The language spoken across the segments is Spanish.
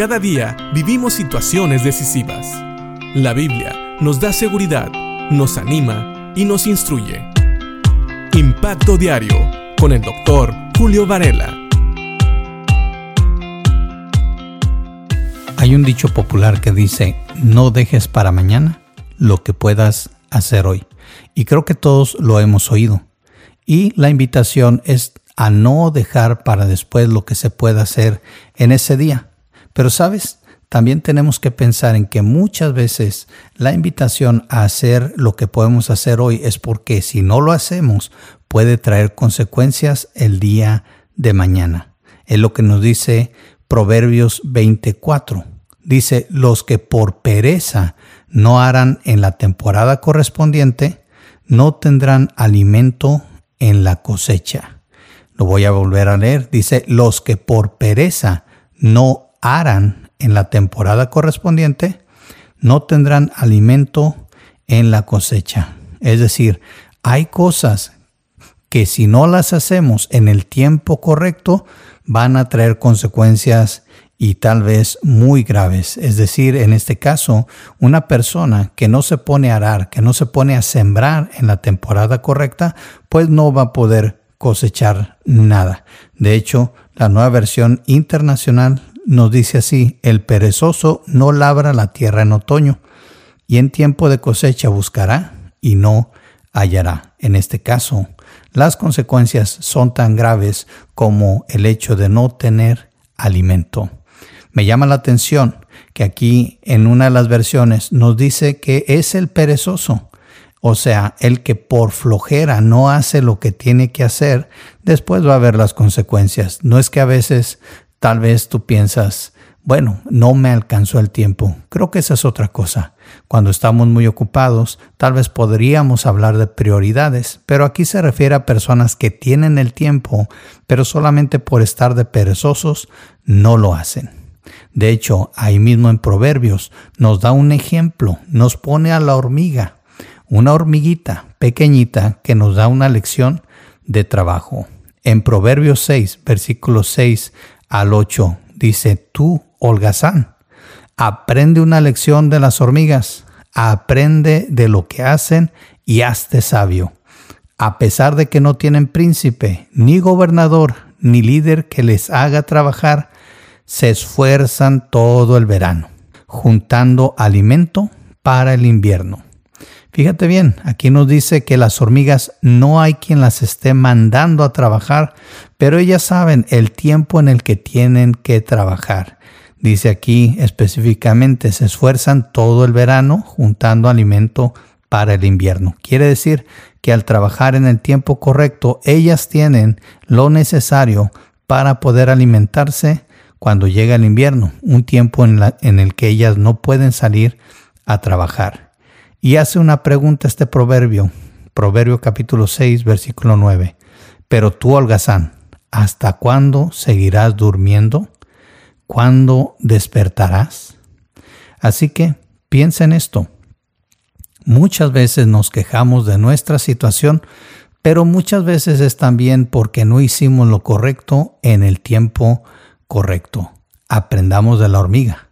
Cada día vivimos situaciones decisivas. La Biblia nos da seguridad, nos anima y nos instruye. Impacto Diario con el doctor Julio Varela. Hay un dicho popular que dice, no dejes para mañana lo que puedas hacer hoy. Y creo que todos lo hemos oído. Y la invitación es a no dejar para después lo que se pueda hacer en ese día. Pero sabes, también tenemos que pensar en que muchas veces la invitación a hacer lo que podemos hacer hoy es porque si no lo hacemos puede traer consecuencias el día de mañana. Es lo que nos dice Proverbios 24. Dice, los que por pereza no harán en la temporada correspondiente, no tendrán alimento en la cosecha. Lo voy a volver a leer. Dice, los que por pereza no harán en la temporada correspondiente, no tendrán alimento en la cosecha. Es decir, hay cosas que si no las hacemos en el tiempo correcto, van a traer consecuencias y tal vez muy graves. Es decir, en este caso, una persona que no se pone a arar, que no se pone a sembrar en la temporada correcta, pues no va a poder cosechar nada. De hecho, la nueva versión internacional nos dice así, el perezoso no labra la tierra en otoño, y en tiempo de cosecha buscará y no hallará. En este caso, las consecuencias son tan graves como el hecho de no tener alimento. Me llama la atención que aquí en una de las versiones nos dice que es el perezoso, o sea, el que por flojera no hace lo que tiene que hacer, después va a ver las consecuencias. No es que a veces tal vez tú piensas, bueno, no me alcanzó el tiempo. Creo que esa es otra cosa. Cuando estamos muy ocupados, tal vez podríamos hablar de prioridades, pero aquí se refiere a personas que tienen el tiempo, pero solamente por estar de perezosos no lo hacen. De hecho, ahí mismo en Proverbios nos da un ejemplo, nos pone a la hormiga, una hormiguita pequeñita que nos da una lección de trabajo. En Proverbios 6, versículos 6 al 8, dice, tú, holgazán, aprende una lección de las hormigas, aprende de lo que hacen y hazte sabio. A pesar de que no tienen príncipe, ni gobernador, ni líder que les haga trabajar, se esfuerzan todo el verano, juntando alimento para el invierno. Fíjate bien, aquí nos dice que las hormigas no hay quien las esté mandando a trabajar, pero ellas saben el tiempo en el que tienen que trabajar. Dice aquí específicamente, se esfuerzan todo el verano juntando alimento para el invierno. Quiere decir que al trabajar en el tiempo correcto, ellas tienen lo necesario para poder alimentarse cuando llega el invierno, un tiempo en, en el que ellas no pueden salir a trabajar. Y hace una pregunta este proverbio, Proverbio capítulo 6, versículo 9. Pero tú, holgazán, ¿hasta cuándo seguirás durmiendo? ¿Cuándo despertarás? Así que piensa en esto. Muchas veces nos quejamos de nuestra situación, pero muchas veces es también porque no hicimos lo correcto en el tiempo correcto. Aprendamos de la hormiga.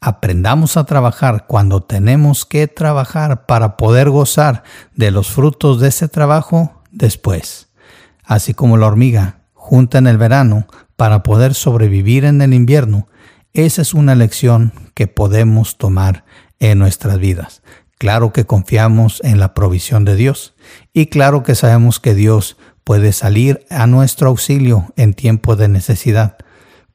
Aprendamos a trabajar cuando tenemos que trabajar para poder gozar de los frutos de ese trabajo después. Así como la hormiga junta en el verano para poder sobrevivir en el invierno, esa es una lección que podemos tomar en nuestras vidas. Claro que confiamos en la provisión de Dios y claro que sabemos que Dios puede salir a nuestro auxilio en tiempo de necesidad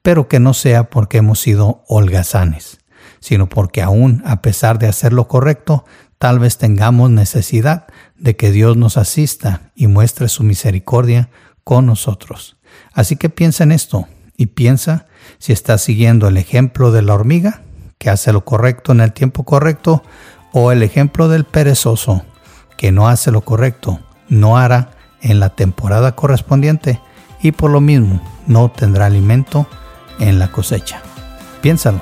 pero que no sea porque hemos sido holgazanes, sino porque aún a pesar de hacer lo correcto, tal vez tengamos necesidad de que Dios nos asista y muestre su misericordia con nosotros. Así que piensa en esto y piensa si estás siguiendo el ejemplo de la hormiga, que hace lo correcto en el tiempo correcto, o el ejemplo del perezoso, que no hace lo correcto, no hará en la temporada correspondiente y por lo mismo no tendrá alimento en la cosecha. Piénsalo